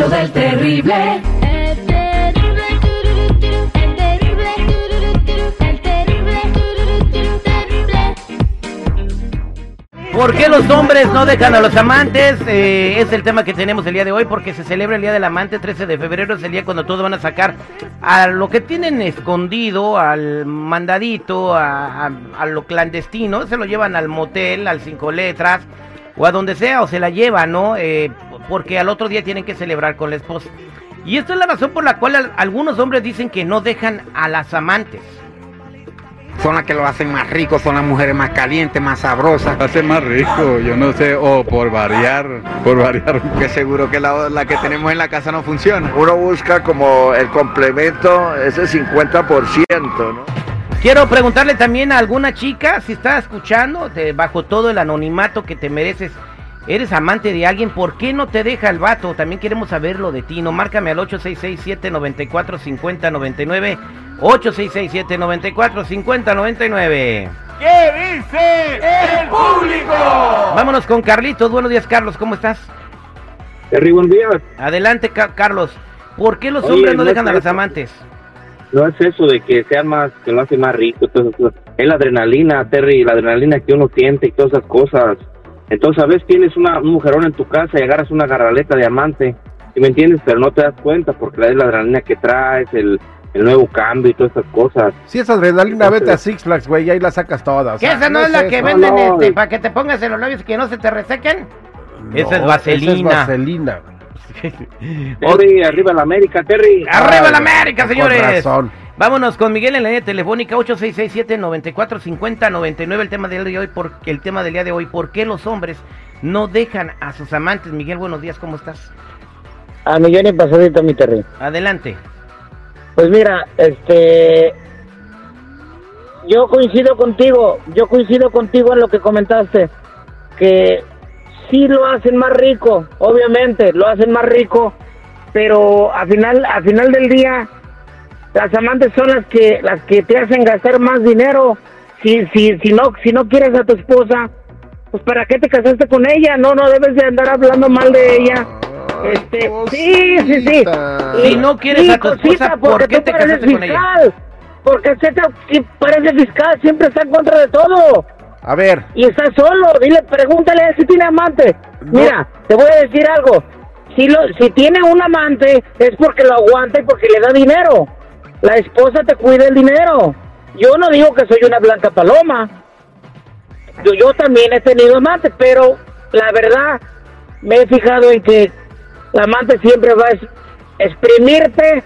show del terrible. El terrible, el terrible, el terrible. ¿Por qué los hombres no dejan a los amantes? Eh, es el tema que tenemos el día de hoy porque se celebra el Día del Amante, 13 de febrero, es el día cuando todos van a sacar a lo que tienen escondido, al mandadito, a, a- a lo clandestino, se lo llevan al motel, al cinco letras, o a donde sea, o se la llevan, ¿no? Eh, porque al otro día tienen que celebrar con la esposa. Y esta es la razón por la cual al- algunos hombres dicen que no dejan a las amantes. Son las que lo hacen más rico, son las mujeres más calientes, más sabrosas. Hace más rico, yo no sé, o por variar, por variar. Que seguro que la, la que tenemos en la casa no funciona. uno busca como el complemento, ese 50%, ¿no? Quiero preguntarle también a alguna chica, si está escuchando, de- bajo todo el anonimato que te mereces, eres amante de alguien, ¿por qué no te deja el vato? También queremos saberlo de ti, no márcame al 866-794-5099, 866-794-5099. ¿Qué dice el público? Vámonos con Carlitos, buenos días Carlos, ¿cómo estás? Terry, buen día. Adelante Ca- Carlos, ¿por qué los Oye, hombres no no dejan a las eso. amantes? No es eso de que sea más, que lo hace más rico, todas esas cosas. es la adrenalina, Terry, la adrenalina que uno siente y todas esas cosas. Entonces, a veces tienes una, un mujerón en tu casa y agarras una garraleta de amante, ¿sí me entiendes? Pero no te das cuenta porque es la adrenalina que traes, el, el nuevo cambio y todas esas cosas. Si es adrenalina, vete a Six Flags, güey, y ahí la sacas toda. o ¿Qué sea, esa no, es la que eso. venden no, este, para que te pongas en los labios y que no se te resequen? No, Esa es vaselina. Esa es vaselina. Terry, arriba la América, Terry. ¡Arriba Ay, la América, con señores! razón. Vámonos con Miguel en la línea telefónica 8667-9450-99. El tema del día de hoy, por, el tema del día de hoy, ¿por qué los hombres no dejan a sus amantes? Miguel, buenos días, ¿cómo estás? A millón y pasadito, mi Terry. Adelante. Pues mira, este. Yo coincido contigo, yo coincido contigo en lo que comentaste, que sí lo hacen más rico, obviamente, lo hacen más rico, pero al final, al final del día, las amantes son las que, las que te hacen gastar más dinero. Si, si, si no, si no quieres a tu esposa, pues para qué te casaste con ella, no, no debes de andar hablando mal de ella. Este, sí, sí, sí. Si no quieres a tu esposa, ¿por porque qué te pareces casaste con ella? fiscal. Porque te- si parece fiscal, siempre está en contra de todo. A ver, Y está solo, dile, pregúntale si tiene amante. No. Mira, te voy a decir algo. Si, lo, si tiene un amante es porque lo aguanta y porque le da dinero. La esposa te cuida el dinero. Yo no digo que soy una blanca paloma. Yo, yo también he tenido amante, pero la verdad me he fijado en que la amante siempre va a exprimirte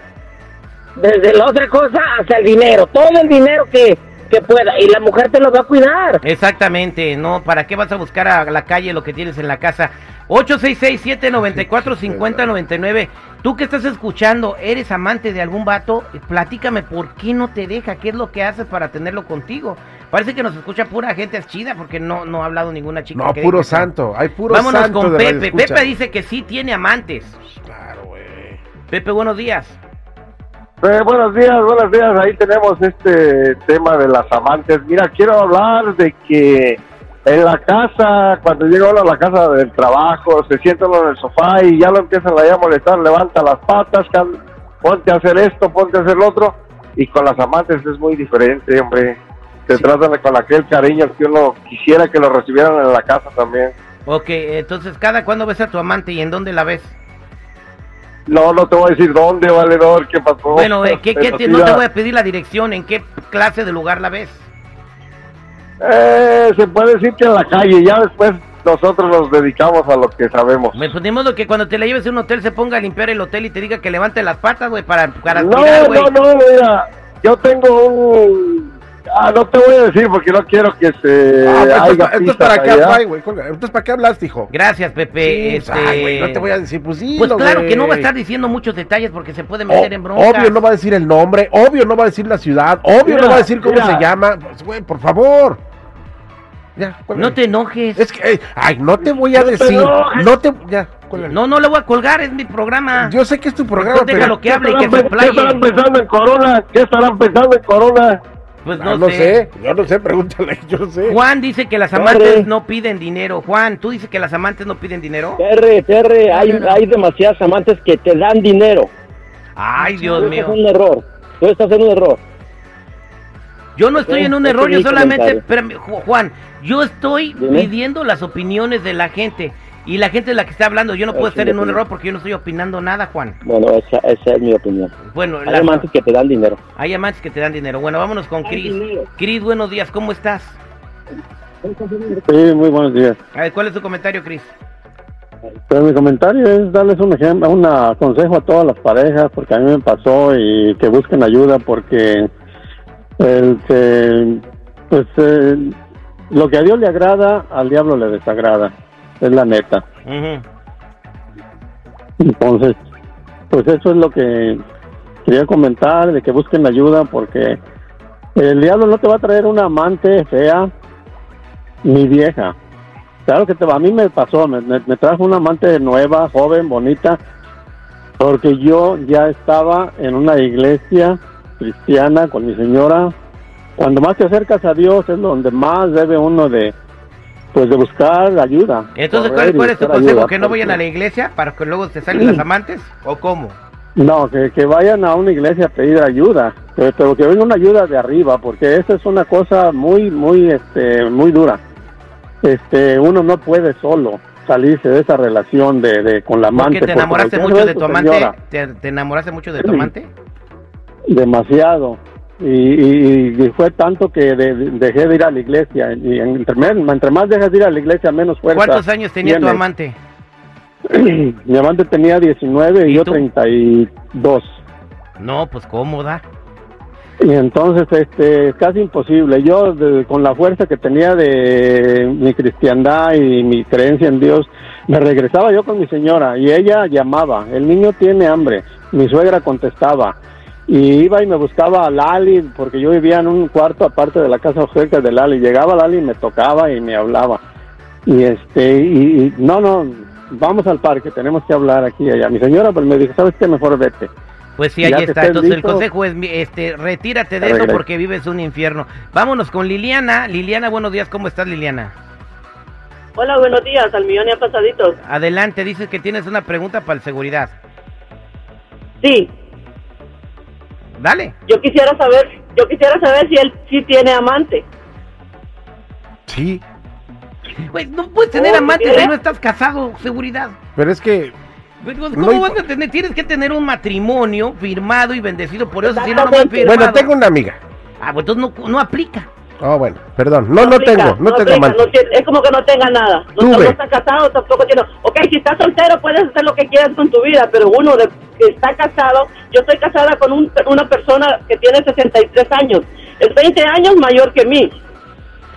desde la otra cosa hasta el dinero, todo el dinero que, que pueda, y la mujer te lo va a cuidar. Exactamente, no, ¿para qué vas a buscar a la calle lo que tienes en la casa? 866-794-5099. Tú que estás escuchando, ¿eres amante de algún vato? Platícame por qué no te deja, qué es lo que haces para tenerlo contigo. Parece que nos escucha pura gente chida porque no, no ha hablado ninguna chica. no, que puro santo. Hay puro Vámonos santo con Pepe. Pepe dice que sí tiene amantes. Claro, güey. Pepe, buenos días. Eh, buenos días, buenos días. Ahí tenemos este tema de las amantes. Mira, quiero hablar de que en la casa, cuando llega uno a la casa del trabajo, se sienta uno en el sofá y ya lo empiezan ahí a molestar, levanta las patas, cal- ponte a hacer esto, ponte a hacer lo otro. Y con las amantes es muy diferente, hombre. Se tratan con aquel cariño que uno quisiera que lo recibieran en la casa también. Ok, entonces, ¿cada cuándo ves a tu amante y en dónde la ves? No, no te voy a decir dónde, valedor, qué pasó. Bueno, eh, ¿qué, qué te- no te voy a pedir la dirección, ¿en qué clase de lugar la ves? Eh, se puede decir que en la calle, ya después nosotros nos dedicamos a lo que sabemos. Me pues, ni modo que cuando te la lleves a un hotel se ponga a limpiar el hotel y te diga que levante las patas, güey, para, para No, aspirar, no, no, mira, yo tengo un... Ah, no te voy a decir porque no quiero que se Ah, pues, entonces, pistas ¿para güey? Entonces, ¿para qué hablaste, hijo? Gracias, Pepe. Sí, este... ay, güey, no te voy a decir, pues sí. Pues claro que no va a estar diciendo muchos detalles porque se puede meter en bronca. Obvio no va a decir el nombre, obvio no va a decir la ciudad, obvio Mira, no va a decir cómo mira. se llama. Pues, güey, por favor. Ya. No te enojes. Es que, eh, ay, no te voy a No decir. No te. Ya. No, no le voy a colgar, es mi programa. Yo sé que es tu programa, pero. déjalo que hable y que se ¿Qué estarán pensando en Corona? ¿Qué estarán pensando en Corona? Pues Ah, no, no sé. sé, yo no sé, pregúntale, yo sé. Juan dice que las amantes no piden dinero. Juan, ¿tú dices que las amantes no piden dinero? Terry, Terry, hay, hay demasiadas amantes que te dan dinero. Ay, Dios Tú mío. estás en un error. Tú estás en un error. Yo no estoy en un error, yo solamente, Ju- Juan, yo estoy Dime. pidiendo las opiniones de la gente y la gente es la que está hablando. Yo no puedo estar en un error porque yo no estoy opinando nada, Juan. Bueno, esa, esa es mi opinión. Bueno, Hay la- amantes que te dan dinero. hay amantes que te dan dinero. Bueno, vámonos con Cris. Cris, buenos días, ¿cómo estás? Sí, muy buenos días. A ver, ¿cuál es tu comentario, Cris? Pero mi comentario es darles un ejemplo, un consejo a todas las parejas, porque a mí me pasó y que busquen ayuda, porque el que, pues, eh, lo que a Dios le agrada, al diablo le desagrada, es la neta. Entonces, pues eso es lo que quería comentar, de que busquen ayuda, porque el diablo no te va a traer una amante fea ni vieja. Claro que te, a mí me pasó, me, me- me trajo una amante nueva, joven, bonita, porque yo ya estaba en una iglesia cristiana con mi señora. Cuando más te acercas a Dios es donde más debe uno de, pues de buscar ayuda. Entonces, ¿cuál, cuál es tu consejo? ayuda, ¿Que no vayan a la iglesia para que luego te salgan las amantes? ¿O cómo? No, que, que vayan a una iglesia a pedir ayuda, pero, pero que venga una ayuda de arriba, porque esa es una cosa muy, muy, este, muy dura. Este, uno no puede solo salirse de esa relación de, de con la amante. Porque te enamoraste porque mucho de tu amante. señora, ¿Te, te enamoraste mucho de tu amante? demasiado. Y, y- y fue tanto que de- de- dejé de ir a la iglesia. Y entre, entre más dejas de ir a la iglesia, menos fuerza. ¿Cuántos años tenía tu amante? Mi amante tenía 19 y, ¿Y yo tú? 32. No, pues cómoda. Y entonces, este, es casi imposible. Yo, de- con la fuerza que tenía de mi cristiandad y mi creencia en Dios, me regresaba yo con mi señora y ella llamaba. El niño tiene hambre. Mi suegra contestaba. Y iba y me buscaba a Lali, porque yo vivía en un cuarto aparte de la casa cerca de Lali. Llegaba Lali y me tocaba y me hablaba. Y este, y, y no, no, vamos al parque, tenemos que hablar aquí y allá. Mi señora pues me dijo, ¿sabes qué? Mejor vete. Pues sí, ahí está. Entonces el consejo es, mi- este, retírate de eso porque vives un infierno. Vámonos con Liliana. Liliana, buenos días. ¿Cómo estás, Liliana? Hola, buenos días, al millón y a pasaditos. Adelante, dices que tienes una pregunta para el seguridad. Sí, Dale. yo quisiera saber, yo quisiera saber si él sí tiene amante. Sí, Güey, no puedes tener Oh, amante si no estás casado, seguridad. pero es que pues, No ¿Cómo hay- vas a tener? Tienes que tener un matrimonio firmado y bendecido por eso, si no, no. Bueno, tengo una amiga. Ah, pues entonces no, no aplica. Oh, bueno, perdón. No, no, aplica, tengo, no, tengo aplica, amante. no tiene- es como que no tenga nada. No, no está casado, tampoco tiene. Ok, si estás soltero puedes hacer lo que quieras con tu vida, pero uno de, que está casado, yo estoy casada con un- una persona que tiene 63 años, es 20 años mayor que mí.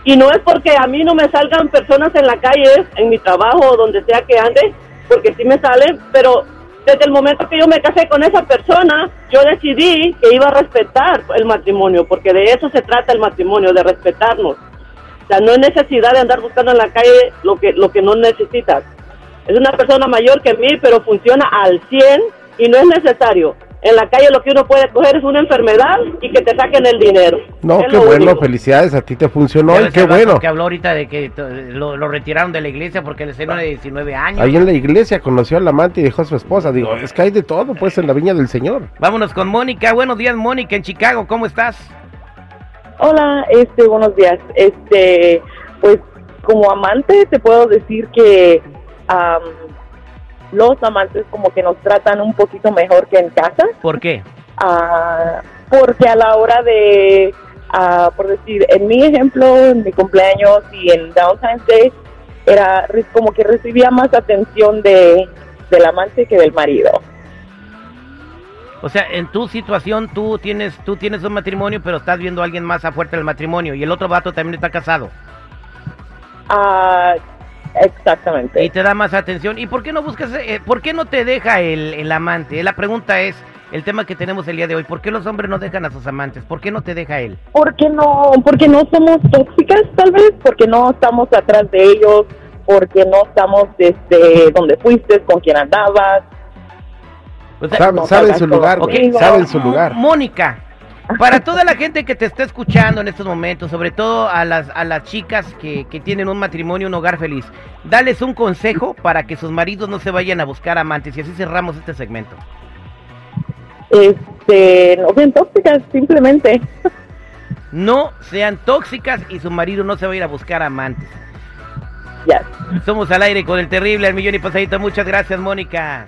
Y no es porque a mí no me salgan personas en la calle, en mi trabajo o donde sea que ande, porque sí me salen, pero desde el momento que yo me casé con esa persona, yo decidí que iba a respetar el matrimonio, porque de eso se trata el matrimonio, de respetarnos. O sea, no hay necesidad de andar buscando en la calle lo que, lo que no necesitas. Es una persona mayor que mí, pero funciona al 100 y no es necesario. En la calle lo que uno puede coger es una enfermedad y que te saquen el dinero. No, Es qué bueno, único. felicidades, a ti te funcionó y qué bueno. Que habló ahorita de que lo, lo retiraron de la iglesia porque le enseñó de 19 años. Ahí en la iglesia conoció al amante y dejó a su esposa. Digo, es que hay de todo, pues, en la viña del Señor. Vámonos con Mónica. Buenos días, Mónica, en Chicago. ¿Cómo estás? Hola, este, buenos días. Este, pues como amante te puedo decir que los amantes como que nos tratan un poquito mejor que en casa, ¿Por qué? ah, porque a la hora de, ah, por decir, en mi ejemplo, en mi cumpleaños y en Valentine's Day, era como que recibía más atención de del amante que del marido. O sea, en tu situación tú tienes tú tienes un matrimonio, pero estás viendo a alguien más afuerte del matrimonio y el otro vato también está casado Ah, exactamente. y te da más atención. ¿Y por qué no buscas, eh, por qué no te deja el, el amante? La pregunta es el tema que tenemos el día de hoy. ¿Por qué los hombres no dejan a sus amantes? ¿Por qué no te deja él? porque no porque no somos tóxicas tal vez porque no estamos atrás de ellos porque no estamos desde donde fuiste con quien andabas O sea, Sabe, no su lugar, sabe su lugar. Mónica, Para toda la gente que te está escuchando en estos momentos, sobre todo a las, a las chicas que, que tienen un matrimonio, un hogar feliz, dales un consejo para que sus maridos no se vayan a buscar amantes y así cerramos este segmento. Este, no sean tóxicas, simplemente. No sean tóxicas y su marido no se va a ir a buscar amantes. Ya. Somos al aire con el terrible al millón y pasadito. Muchas gracias, Mónica.